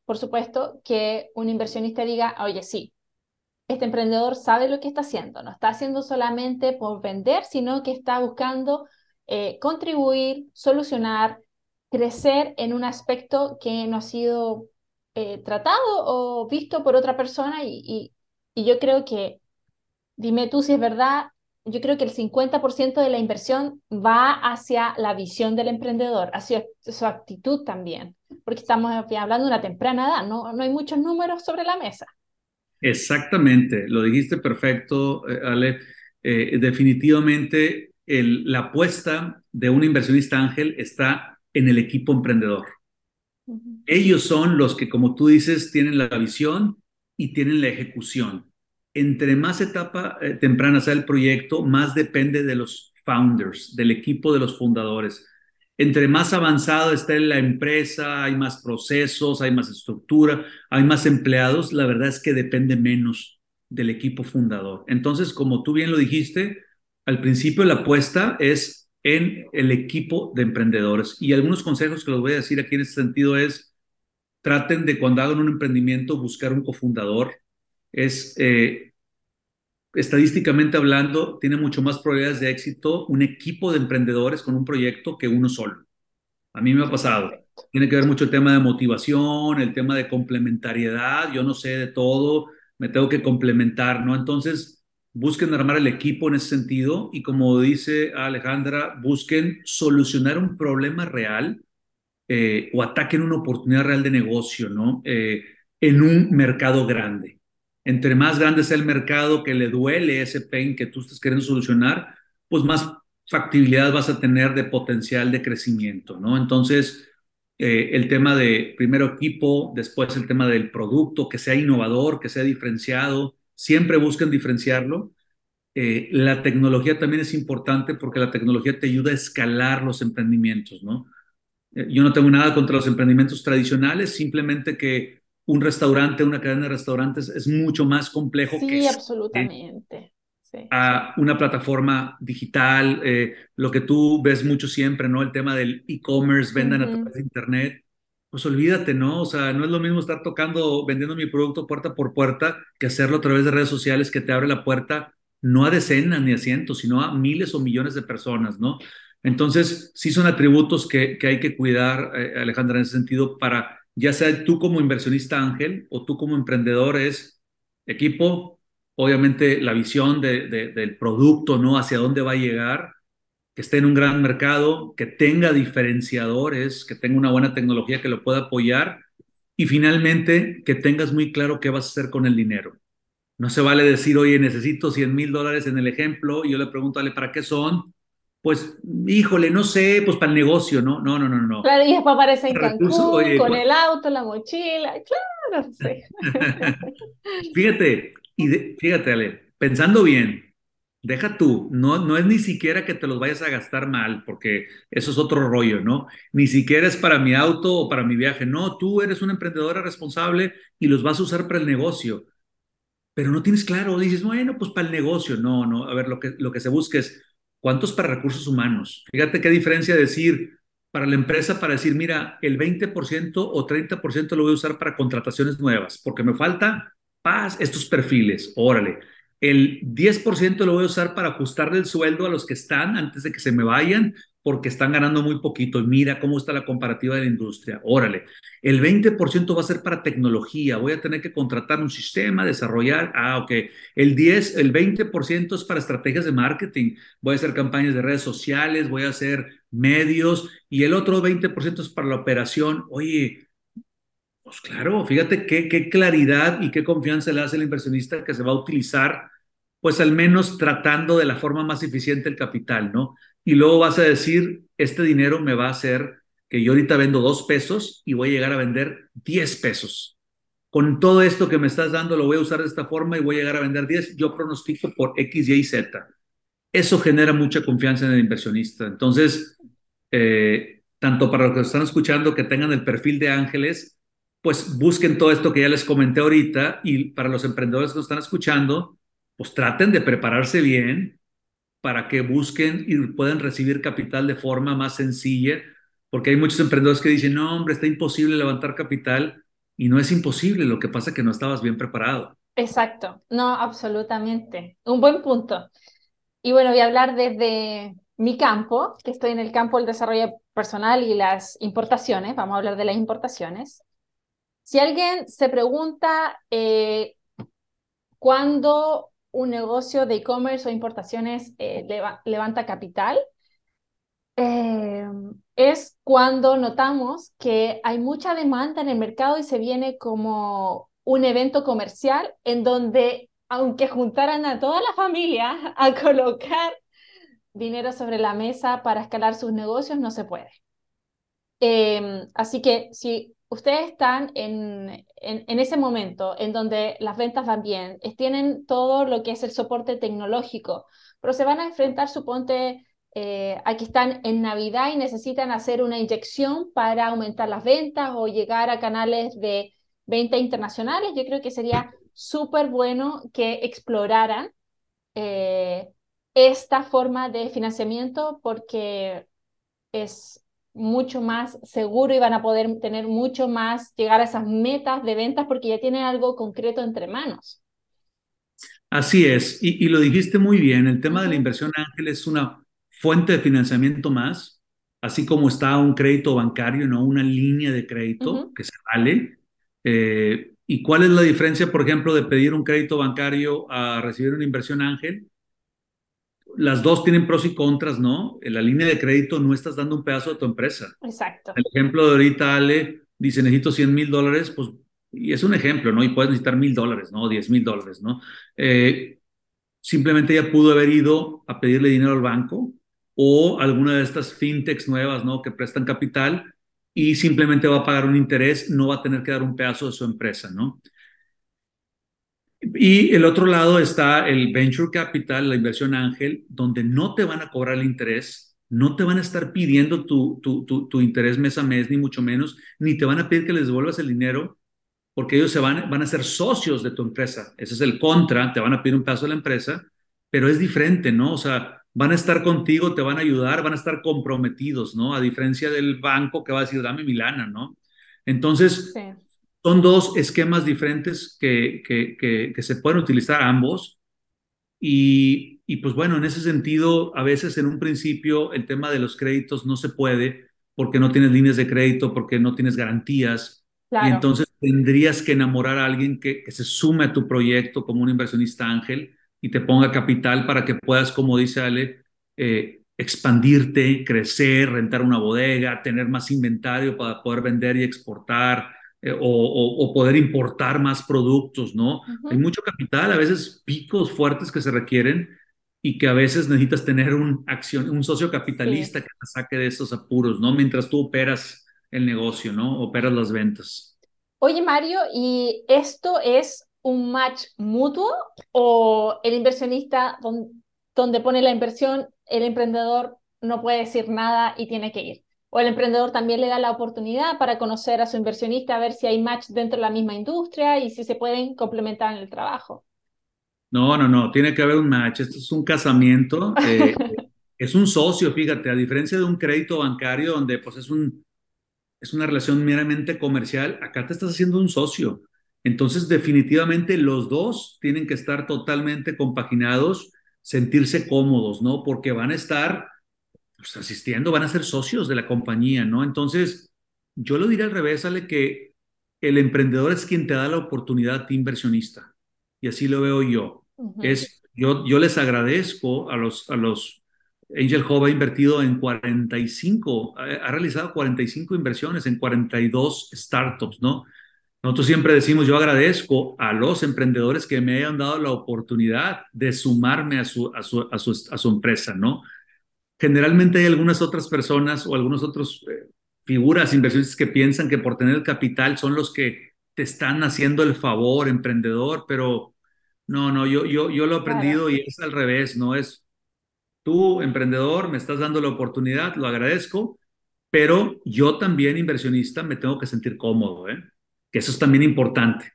por supuesto, que un inversionista diga, oye, sí, este emprendedor sabe lo que está haciendo, no está haciendo solamente por vender, sino que está buscando eh, contribuir, solucionar, crecer en un aspecto que no ha sido eh, tratado o visto por otra persona y, yo creo que, dime tú si es verdad, yo creo que el 50% de la inversión va hacia la visión del emprendedor, hacia su actitud también, porque estamos hablando de una temprana edad, no, no hay muchos números sobre la mesa. Exactamente, lo dijiste perfecto, eh, Ale. Eh, definitivamente el, la apuesta de un inversionista ángel está en el equipo emprendedor. Ellos son los que, como tú dices, tienen la visión y tienen la ejecución. Entre más etapa eh, temprana sea el proyecto, más depende de los founders, del equipo de los fundadores. Entre más avanzado esté la empresa, hay más procesos, hay más estructura, hay más empleados, la verdad es que depende menos del equipo fundador. Entonces, como tú bien lo dijiste, al principio la apuesta es en el equipo de emprendedores. Y algunos consejos que les voy a decir aquí en este sentido es, traten de cuando hagan un emprendimiento buscar un cofundador. Es, eh, estadísticamente hablando, tiene mucho más probabilidades de éxito un equipo de emprendedores con un proyecto que uno solo. A mí me ha pasado. Tiene que ver mucho el tema de motivación, el tema de complementariedad. Yo no sé de todo, me tengo que complementar, ¿no? Entonces, busquen armar el equipo en ese sentido y como dice Alejandra, busquen solucionar un problema real eh, o ataquen una oportunidad real de negocio, ¿no? Eh, en un mercado grande. Entre más grande sea el mercado que le duele ese pain que tú estás queriendo solucionar, pues más factibilidad vas a tener de potencial de crecimiento, ¿no? Entonces, eh, el tema de primero equipo, después el tema del producto, que sea innovador, que sea diferenciado, siempre buscan diferenciarlo. Eh, la tecnología también es importante porque la tecnología te ayuda a escalar los emprendimientos, ¿no? Eh, yo no tengo nada contra los emprendimientos tradicionales, simplemente que un restaurante, una cadena de restaurantes es mucho más complejo sí, que absolutamente. a una plataforma digital, eh, lo que tú ves mucho siempre, ¿no? El tema del e-commerce, vendan a través de internet pues olvídate, ¿no? O sea, no es lo mismo estar tocando, vendiendo mi producto puerta por puerta que hacerlo a través de redes sociales que te abre la puerta no a decenas ni a cientos, sino a miles o millones de personas, ¿no? Entonces, sí son atributos que, que hay que cuidar, eh, Alejandra, en ese sentido, para ya sea tú como inversionista ángel o tú como emprendedor, es equipo, obviamente la visión de, del producto, ¿no? Hacia dónde va a llegar que esté en un gran mercado, que tenga diferenciadores, que tenga una buena tecnología que lo pueda apoyar y finalmente que tengas muy claro qué vas a hacer con el dinero. No se vale decir, oye, necesito 100 mil dólares en el ejemplo y yo le pregunto, ¿para qué son? Pues, híjole, no sé, pues para el negocio, ¿no? No, no, no, no. Claro, y después aparece en Cancún, con el auto, la mochila, claro, sí. fíjate, y fíjate, Ale, pensando bien, deja tú, no, no es ni siquiera que te los vayas a gastar mal, porque eso es otro rollo, ¿no? Ni siquiera es para mi auto o para mi viaje, no, tú eres una emprendedora responsable y los vas a usar para el negocio, pero no tienes claro, dices, bueno, pues para el negocio, no, no, a ver, lo que, lo que se busca es, ¿cuántos para recursos humanos? Fíjate qué diferencia decir para la empresa, para decir, mira, el 20% o 30% lo voy a usar para contrataciones nuevas, porque me falta paz, estos perfiles, órale el 10% lo voy a usar para ajustarle el sueldo a los que están antes de que se me vayan porque están ganando muy poquito. Y mira cómo está la comparativa de la industria. Órale, el 20% va a ser para tecnología. Voy a tener que contratar un sistema, desarrollar. Ah, ok. El 10, el 20% es para estrategias de marketing. Voy a hacer campañas de redes sociales, voy a hacer medios. Y el otro 20% es para la operación. Oye, pues claro, fíjate qué, qué claridad y qué confianza le hace el inversionista que se va a utilizar pues al menos tratando de la forma más eficiente el capital, ¿no? Y luego vas a decir, este dinero me va a hacer que yo ahorita vendo dos pesos y voy a llegar a vender 10 pesos. Con todo esto que me estás dando, lo voy a usar de esta forma y voy a llegar a vender 10. Yo pronostico por X, Y, Z. Eso genera mucha confianza en el inversionista. Entonces, eh, tanto para los que están escuchando que tengan el perfil de ángeles, pues busquen todo esto que ya les comenté ahorita y para los emprendedores que nos están escuchando, pues traten de prepararse bien para que busquen y puedan recibir capital de forma más sencilla, porque hay muchos emprendedores que dicen, no, hombre, está imposible levantar capital y no es imposible, lo que pasa es que no estabas bien preparado. Exacto, no, absolutamente. Un buen punto. Y bueno, voy a hablar desde mi campo, que estoy en el campo del desarrollo personal y las importaciones. Vamos a hablar de las importaciones. Si alguien se pregunta eh, cuándo un negocio de e-commerce o importaciones eh, levanta capital, eh, es cuando notamos que hay mucha demanda en el mercado y se viene como un evento comercial en donde, aunque juntaran a toda la familia a colocar dinero sobre la mesa para escalar sus negocios, no se puede. Em, así que si ustedes están en, en, ese momento en donde las ventas van bien, tienen todo lo que es el soporte tecnológico, pero se van a enfrentar, suponte, eh, a que están en Navidad y necesitan hacer una inyección para aumentar las ventas o llegar a canales de venta internacionales, yo creo que sería súper bueno que exploraran eh, esta forma de financiamiento porque es mucho más seguro y van a poder tener mucho más, llegar a esas metas de ventas porque ya tienen algo concreto entre manos. Así es, y, lo dijiste muy bien, el tema de la inversión ángel es una fuente de financiamiento más, así como está un crédito bancario, no una línea de crédito que se vale. Eh, ¿Y cuál es la diferencia, por ejemplo, de pedir un crédito bancario a recibir una inversión ángel? Las dos tienen pros y contras, ¿no? En la línea de crédito no estás dando un pedazo de tu empresa. Exacto. El ejemplo de ahorita, Ale, dice, necesito 100 mil dólares, pues, y es un ejemplo, ¿no? Y puedes necesitar mil dólares, ¿no? 10 mil dólares, ¿no? Eh, simplemente ella pudo haber ido a pedirle dinero al banco o alguna de estas fintechs nuevas, ¿no? Que prestan capital y simplemente va a pagar un interés, no va a tener que dar un pedazo de su empresa, ¿no? Y el otro lado está el venture capital, la inversión ángel, donde no te van a cobrar el interés, no te van a estar pidiendo tu, tu, tu, interés mes a mes, ni mucho menos, ni te van a pedir que les devuelvas el dinero, porque ellos se van, van a ser socios de tu empresa. Ese es el contra, te van a pedir un paso de la empresa, pero es diferente, ¿no? O sea, van a estar contigo, te van a ayudar, van a estar comprometidos, ¿no? A diferencia del banco que va a decir, dame mi lana, ¿no? Entonces, son dos esquemas diferentes que, que, que, se pueden utilizar ambos. Y, y, pues bueno, en ese sentido, a veces en un principio el tema de los créditos no se puede porque no tienes líneas de crédito, porque no tienes garantías. Y entonces tendrías que enamorar a alguien que, que, se sume a tu proyecto como un inversionista ángel y te ponga capital para que puedas, como dice Ale, eh, expandirte, crecer, rentar una bodega, tener más inventario para poder vender y exportar, eh, o, poder importar más productos, ¿no? Hay mucho capital, a veces picos fuertes que se requieren y que a veces necesitas tener un, acción, un socio capitalista que te saque de esos apuros, ¿no? Mientras tú operas el negocio, ¿no? Operas las ventas. Oye, Mario, ¿y esto es un match mutuo o el inversionista donde pone la inversión, el emprendedor no puede decir nada y tiene que ir? O el emprendedor también le da la oportunidad para conocer a su inversionista, a ver si hay match dentro de la misma industria y si se pueden complementar en el trabajo. No, no, no, tiene que haber un match. Esto es un casamiento. Eh, es un socio, fíjate, a diferencia de un crédito bancario donde pues es, un, es una relación meramente comercial, acá te estás haciendo un socio. Entonces, definitivamente los dos tienen que estar totalmente compaginados, sentirse cómodos, ¿no? Porque van a estar pues, asistiendo, van a ser socios de la compañía, ¿no? Entonces, yo lo diría al revés, sale que el emprendedor es quien te da la oportunidad de inversionista. Y así lo veo yo. es, yo, yo les agradezco a los, a los Angel Hub ha invertido en 45, ha, realizado 45 inversiones en 42 startups, ¿no? Nosotros siempre decimos, yo agradezco a los emprendedores que me hayan dado la oportunidad de sumarme a su, a su, a su, a su empresa, ¿no? Generalmente hay algunas otras personas o algunos otros eh, figuras inversionistas que piensan que por tener el capital son los que te están haciendo el favor, emprendedor, pero no, no, yo, yo, yo lo he aprendido y es al revés, ¿no? Es tú, emprendedor, me estás dando la oportunidad, lo agradezco, pero yo también, inversionista, me tengo que sentir cómodo, ¿eh? Que eso es también importante.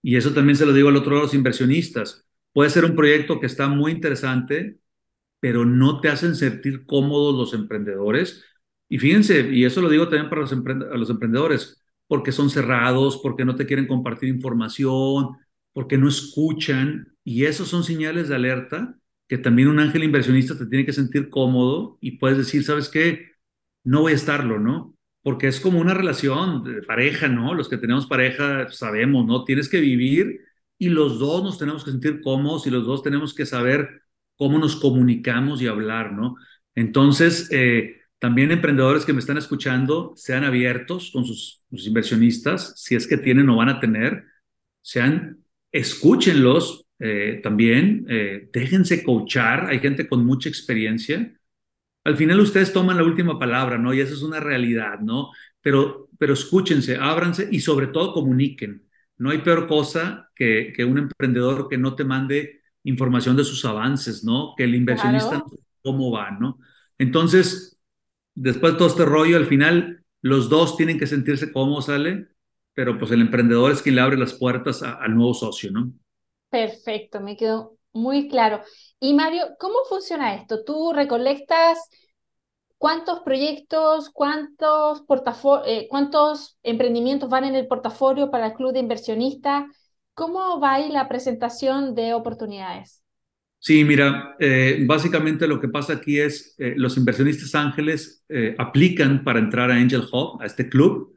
Y eso también se lo digo al otro lado de los inversionistas. Puede ser un proyecto que está muy interesante, pero no te hacen sentir cómodos los emprendedores. Y fíjense, y eso lo digo también para los, a los emprendedores, porque son cerrados, porque no te quieren compartir información, porque no escuchan. Y esos son señales de alerta que también un ángel inversionista te tiene que sentir cómodo y puedes decir, ¿sabes qué? No voy a estarlo, ¿no? Porque es como una relación de pareja, ¿no? Los que tenemos pareja sabemos, ¿no? Tienes que vivir y los dos nos tenemos que sentir cómodos y los dos tenemos que saber cómo nos comunicamos y hablar, ¿no? Entonces, eh, también emprendedores que me están escuchando, sean abiertos con sus, inversionistas, si es que tienen o van a tener, sean, escúchenlos, eh, también, eh, déjense coachar, hay gente con mucha experiencia. Al final ustedes toman la última palabra, ¿no? Y eso es una realidad, ¿no? Pero, pero escúchense, ábranse y sobre todo comuniquen. No hay peor cosa que, que un emprendedor que no te mande información de sus avances, ¿no? Que el inversionista no cómo va, ¿no? Entonces, después de todo este rollo, al final los dos tienen que sentirse cómodos, ¿sale? Pero pues el emprendedor es quien le abre las puertas al nuevo socio, ¿no? Perfecto, me quedó muy claro. Y Mario, ¿cómo funciona esto? ¿Tú recolectas cuántos proyectos, cuántos, eh, cuántos emprendimientos van en el portafolio para el club de inversionistas? ¿Cómo va ahí la presentación de oportunidades? Sí, mira, eh, básicamente lo que pasa aquí es eh, los inversionistas ángeles aplican para entrar a Angel Hub, a este club,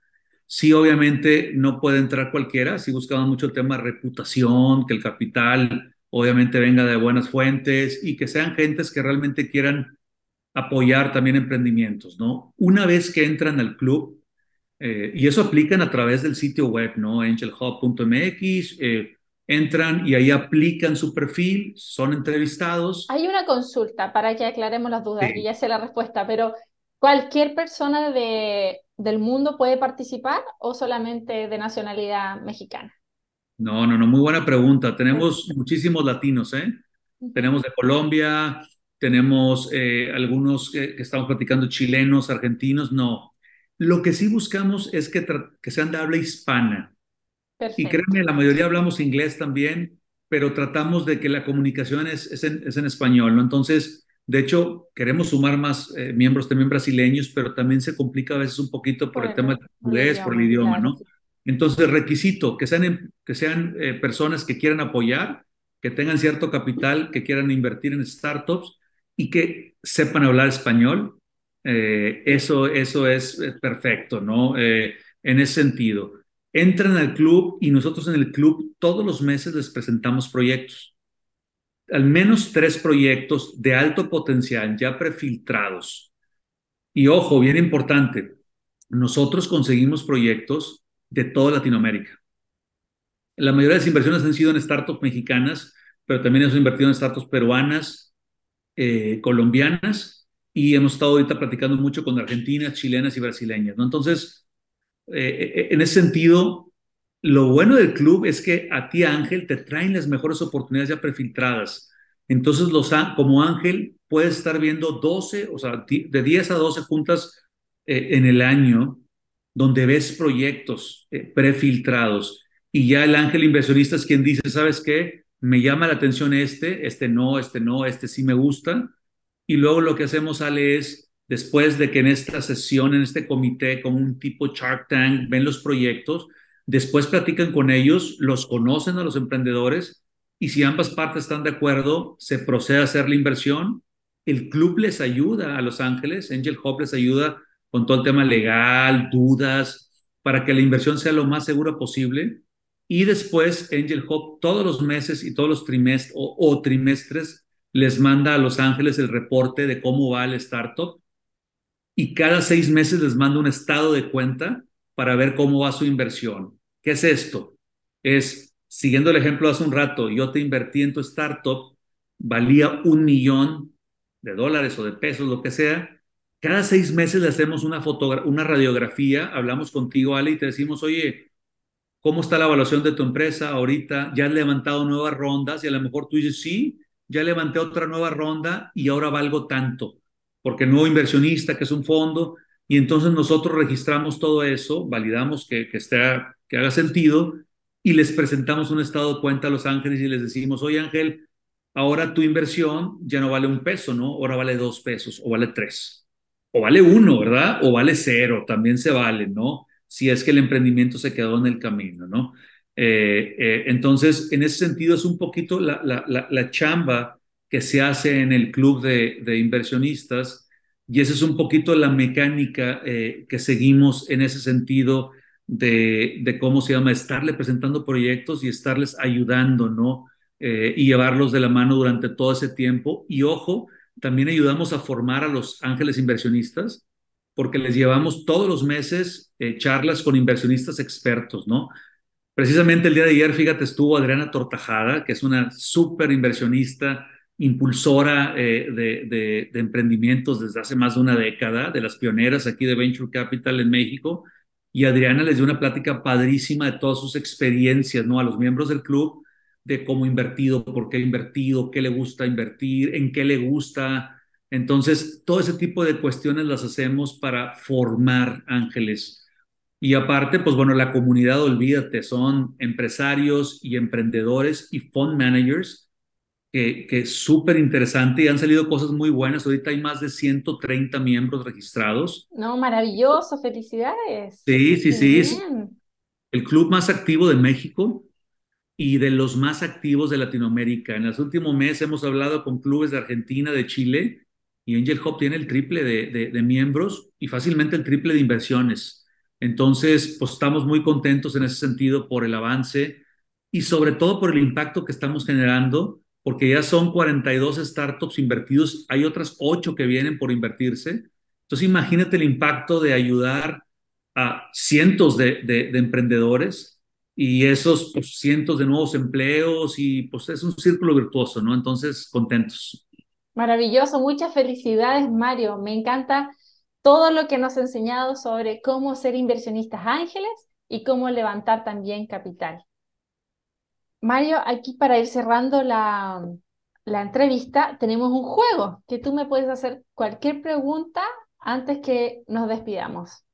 Sí, obviamente no puede entrar cualquiera, sí buscamos mucho el tema reputación, que el capital obviamente venga de buenas fuentes y que sean gentes que realmente quieran apoyar también emprendimientos, ¿no? Una vez que entran al club, eh, y eso aplican a través del sitio web, ¿no? angelhub.mx, eh, entran y ahí aplican su perfil, son entrevistados. Hay una consulta para que aclaremos las dudas, y ya sé la respuesta, pero ¿cualquier persona de del mundo puede participar o solamente de nacionalidad mexicana? No, no, no, muy buena pregunta. Tenemos muchísimos latinos, ¿eh? Tenemos de Colombia, tenemos eh, algunos que, estamos platicando chilenos, argentinos, no. Lo que sí buscamos es que, que sean de habla hispana. Perfecto. Y créanme, la mayoría hablamos inglés también, pero tratamos de que la comunicación es, es, en, es en español, ¿no? Entonces, de hecho, queremos sumar más eh, miembros también brasileños, pero también se complica a veces un poquito por, el tema del portugués, por el idioma, ¿no? Entonces, requisito que sean, que sean eh, personas que quieran apoyar, que tengan cierto capital, que quieran invertir en startups y que sepan hablar español. Eh, eso, eso es perfecto, ¿no? en ese sentido. Entran al club y nosotros en el club todos los meses les presentamos proyectos al menos tres proyectos de alto potencial ya prefiltrados. Y ojo, bien importante, nosotros conseguimos proyectos de toda Latinoamérica. La mayoría de las inversiones han sido en startups mexicanas, pero también hemos invertido en startups peruanas, eh, colombianas, y hemos estado ahorita platicando mucho con argentinas, chilenas y brasileñas. ¿no? Entonces, eh, eh, en ese sentido, lo bueno del club es que a ti, Ángel, te traen las mejores oportunidades ya prefiltradas. Entonces, los, como Ángel, puedes estar viendo 12, o sea, de 10 a 12 juntas eh, en el año, donde ves proyectos prefiltrados. Y ya el ángel inversionista es quien dice, ¿sabes qué? Me llama la atención este, este no, este no, este sí me gusta. Y luego lo que hacemos, Ale, es, después de que en esta sesión, en este comité, como un tipo Shark Tank, ven los proyectos, después platican con ellos, los conocen a los emprendedores y si ambas partes están de acuerdo, se procede a hacer la inversión. El club les ayuda a Los Ángeles, Angel Hub les ayuda con todo el tema legal, dudas, para que la inversión sea lo más segura posible. Y después Angel Hub todos los meses y todos los trimestres o, trimestres les manda a Los Ángeles el reporte de cómo va el startup. Y cada seis meses les manda un estado de cuenta para ver cómo va su inversión ¿Qué es esto? Es, siguiendo el ejemplo de hace un rato, yo te invertí en tu startup, valía un millón de dólares o de pesos, lo que sea. Cada seis meses le hacemos una, radiografía, hablamos contigo, Ale, y te decimos, oye, ¿cómo está la evaluación de tu empresa ahorita? ¿Ya has levantado nuevas rondas? Y a lo mejor tú dices, sí, ya levanté otra nueva ronda y ahora valgo tanto, porque nuevo inversionista, que es un fondo, y entonces nosotros registramos todo eso, validamos que, que, esté, que haga sentido y les presentamos un estado de cuenta a Los Ángeles y les decimos, oye Ángel, ahora tu inversión ya no vale un peso, ¿no? Ahora vale dos pesos o vale tres. O vale uno, ¿verdad? O vale cero, también se vale, ¿no? Si es que el emprendimiento se quedó en el camino, ¿no? Eh, eh, entonces, en ese sentido es un poquito la, la, la, chamba que se hace en el club de, de inversionistas y esa es un poquito la mecánica eh, que seguimos en ese sentido de, de, cómo se llama, estarle presentando proyectos y estarles ayudando, ¿no? y llevarlos de la mano durante todo ese tiempo. Y ojo, también ayudamos a formar a los ángeles inversionistas porque les llevamos todos los meses charlas con inversionistas expertos, ¿no? Precisamente el día de ayer, fíjate, estuvo Adriana Tortajada, que es una súper inversionista, impulsora eh, de, de, emprendimientos desde hace más de una década, de las pioneras aquí de Venture Capital en México. Y Adriana les dio una plática padrísima de todas sus experiencias, ¿no? A los miembros del club, de cómo invertido, por qué invertido, qué le gusta invertir, en qué le gusta. Entonces, todo ese tipo de cuestiones las hacemos para formar ángeles y aparte, pues bueno, la comunidad, olvídate, son empresarios y emprendedores y fund managers, que, que es súper interesante y han salido cosas muy buenas. Ahorita hay más de 130 miembros registrados. No, maravilloso, felicidades. Sí, sí, sí. Es el club más activo de México y de los más activos de Latinoamérica. En los últimos meses hemos hablado con clubes de Argentina, de Chile, y Angel Hub tiene el triple de, de, de miembros y fácilmente el triple de inversiones. Entonces, pues estamos muy contentos en ese sentido por el avance y sobre todo por el impacto que estamos generando, porque ya son 42 startups invertidos, hay otras 8 que vienen por invertirse. Entonces, imagínate el impacto de ayudar a cientos de, de, emprendedores y esos pues, cientos de nuevos empleos y pues es un círculo virtuoso, ¿no? Entonces, contentos. Maravilloso, muchas felicidades, Mario. Me encanta todo lo que nos ha enseñado sobre cómo ser inversionistas ángeles y cómo levantar también capital. Mario, aquí para ir cerrando la, la entrevista, tenemos un juego que tú me puedes hacer cualquier pregunta antes que nos despidamos.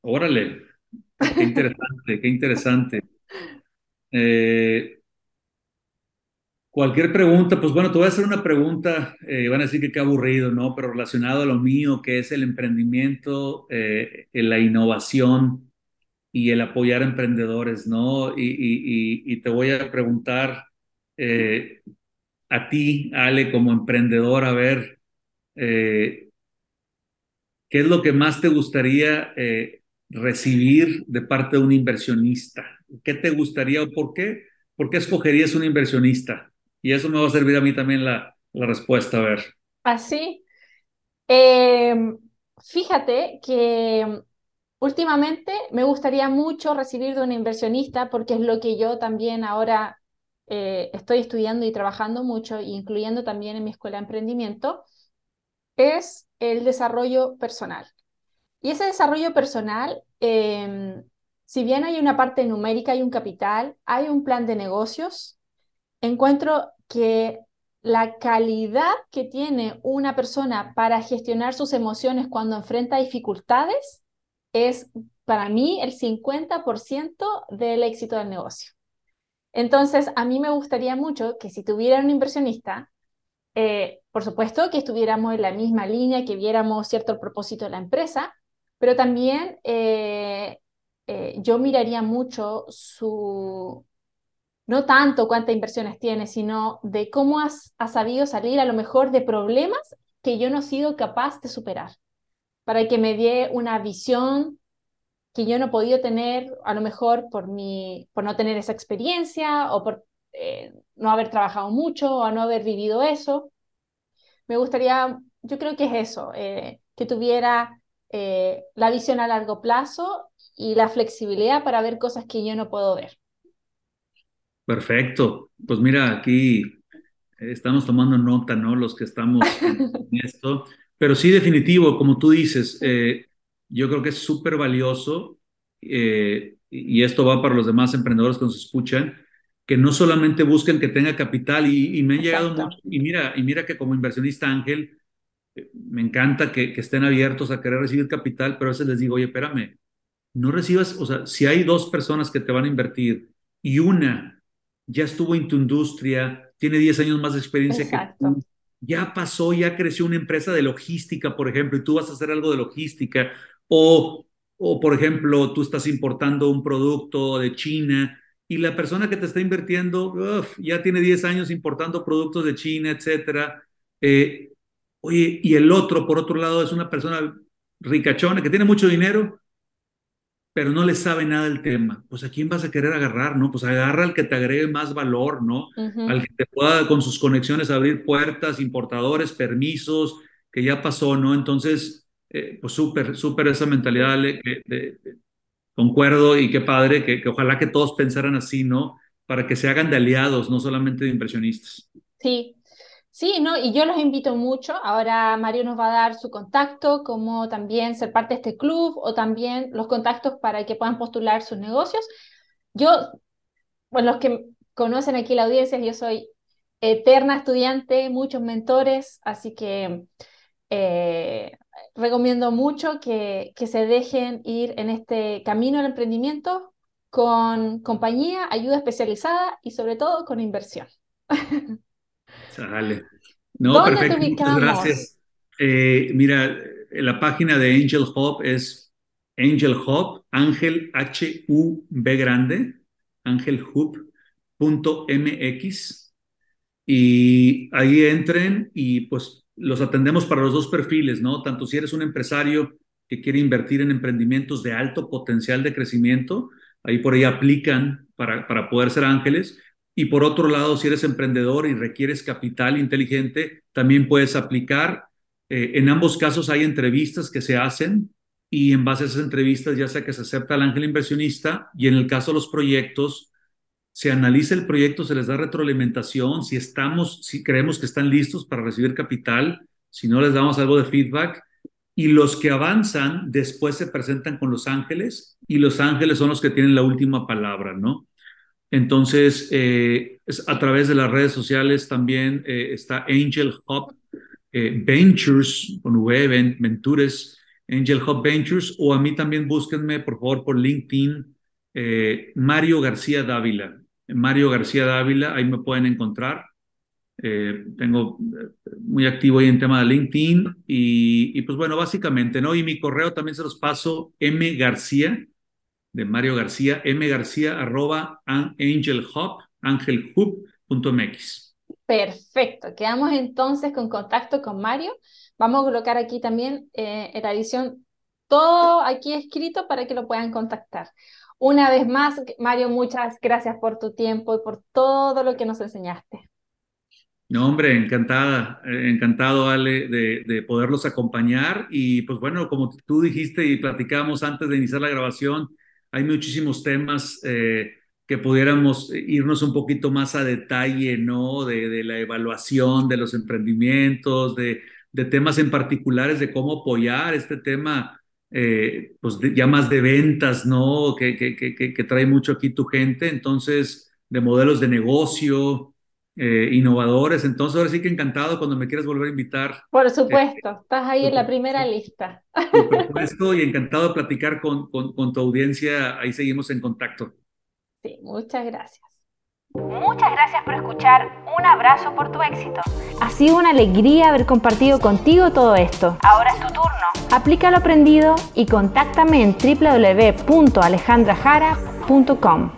Órale, qué interesante, qué interesante. Eh, Cualquier pregunta, pues bueno, te voy a hacer una pregunta, eh, van a decir que qué aburrido, ¿no? Pero relacionado a lo mío, que es el emprendimiento, eh, la innovación y el apoyar a emprendedores, ¿no? Y, te voy a preguntar eh, a ti, Ale, como emprendedor, a ver, ¿qué es lo que más te gustaría recibir de parte de un inversionista? ¿Qué te gustaría o por qué? ¿Por qué escogerías un inversionista? Y eso me va a servir a mí también la, la respuesta, a ver. Así. Em, fíjate que últimamente me gustaría mucho recibir de un inversionista porque es lo que yo también ahora eh, estoy estudiando y trabajando mucho, incluyendo también en mi escuela de emprendimiento, es el desarrollo personal. Y ese desarrollo personal, em, si bien hay una parte numérica, hay un capital, hay un plan de negocios, encuentro que la calidad que tiene una persona para gestionar sus emociones cuando enfrenta dificultades es para mí el 50% del éxito del negocio. Entonces, a mí me gustaría mucho que si tuviera un inversionista, eh, por supuesto que estuviéramos en la misma línea, que viéramos cierto propósito de la empresa, pero también eh, eh, yo miraría mucho su, no tanto cuántas inversiones tienes, sino de cómo has, sabido salir a lo mejor de problemas que yo no he sido capaz de superar, para que me dé una visión que yo no he podido tener, a lo mejor por, mi, por no tener esa experiencia o por eh, no haber trabajado mucho o no haber vivido eso. Me gustaría, yo creo que es eso, eh, que tuviera eh, la visión a largo plazo y la flexibilidad para ver cosas que yo no puedo ver. Perfecto. Pues mira, aquí estamos tomando nota, ¿no? Los que estamos en esto. Pero sí, definitivo, como tú dices, eh, yo creo que es súper valioso, eh, y esto va para los demás emprendedores que nos escuchan, que no solamente busquen que tenga capital, y, me han llegado mucho, y mira, y mira que como inversionista Ángel, eh, me encanta que, que, estén abiertos a querer recibir capital, pero a veces les digo, oye, espérame, no recibas, o sea, si hay dos personas que te van a invertir y una ya estuvo en tu industria, tiene 10 años más de experiencia que tú, ya pasó, ya creció una empresa de logística, por ejemplo, y tú vas a hacer algo de logística, o, o por ejemplo, tú estás importando un producto de China y la persona que te está invirtiendo ya tiene 10 años importando productos de China, etcétera. Eh, oye, y el otro, por otro lado, es una persona ricachona que tiene mucho dinero, pero no le sabe nada del tema, pues a quién vas a querer agarrar, ¿no? Pues agarra al que te agregue más valor, ¿no? Al que te pueda con sus conexiones abrir puertas, importadores, permisos, que ya pasó, ¿no? Entonces, eh, pues súper, súper esa mentalidad de, concuerdo y qué padre, que, que ojalá que todos pensaran así, ¿no? Para que se hagan de aliados, no solamente de inversionistas. Sí, Sí, no, y yo los invito mucho. Ahora Mario nos va a dar su contacto, como también ser parte de este club o también los contactos para que puedan postular sus negocios. Yo, bueno, los que conocen aquí la audiencia, yo soy eterna estudiante, muchos mentores, así que eh, recomiendo mucho que, que se dejen ir en este camino del emprendimiento con compañía, ayuda especializada y sobre todo con inversión. Sale. No, perfecto. Muchas gracias. Eh, mira, la página de Angel Hub es Angel Hub, Ángel H-U-B grande, angelhub.mx. Y ahí entren y pues los atendemos para los dos perfiles, ¿no? Tanto si eres un empresario que quiere invertir en emprendimientos de alto potencial de crecimiento, ahí por ahí aplican para, para poder ser ángeles y por otro lado, si eres emprendedor y requieres capital inteligente, también puedes aplicar. Eh, en ambos casos hay entrevistas que se hacen y en base a esas entrevistas ya sea que se acepta al ángel inversionista y en el caso de los proyectos, se analiza el proyecto, se les da retroalimentación, si estamos, si creemos que están listos para recibir capital, si no les damos algo de feedback y los que avanzan después se presentan con los ángeles y los ángeles son los que tienen la última palabra, ¿no? Entonces, eh, a través de las redes sociales también eh, está Angel Hub eh, Ventures, con V, Ventures, Angel Hub Ventures, o a mí también búsquenme, por favor, por LinkedIn, Mario García Dávila. Mario García Dávila, ahí me pueden encontrar. tengo muy activo ahí en tema de LinkedIn y, y, pues bueno, básicamente, ¿no? Y mi correo también se los paso, mgarcía, de Mario García, mgarcía arroba angelhub, angelhub.mx. Perfecto, quedamos entonces con contacto con Mario. Vamos a colocar aquí también eh, en la edición todo aquí escrito para que lo puedan contactar. Una vez más, Mario, muchas gracias por tu tiempo y por todo lo que nos enseñaste. No, hombre, encantada, eh, encantado, Ale, de, de, poderlos acompañar. Y pues bueno, como tú dijiste y platicamos antes de iniciar la grabación, hay muchísimos temas eh, que pudiéramos irnos un poquito más a detalle, ¿no? De, la evaluación de los emprendimientos, de, temas en particulares, de cómo apoyar este tema, eh, pues ya más de ventas, ¿no? Que, que, que, trae mucho aquí tu gente, entonces, de modelos de negocio, eh, innovadores. Entonces, ahora sí que encantado cuando me quieras volver a invitar. Por eh, supuesto, estás ahí en la primera lista. Por supuesto, y encantado de platicar con, con, con, tu audiencia. Ahí seguimos en contacto. Sí, muchas gracias. Muchas gracias por escuchar. Un abrazo por tu éxito. Ha sido una alegría haber compartido contigo todo esto. Ahora es tu turno. Aplica lo aprendido y contáctame en www.alejandrajara.com.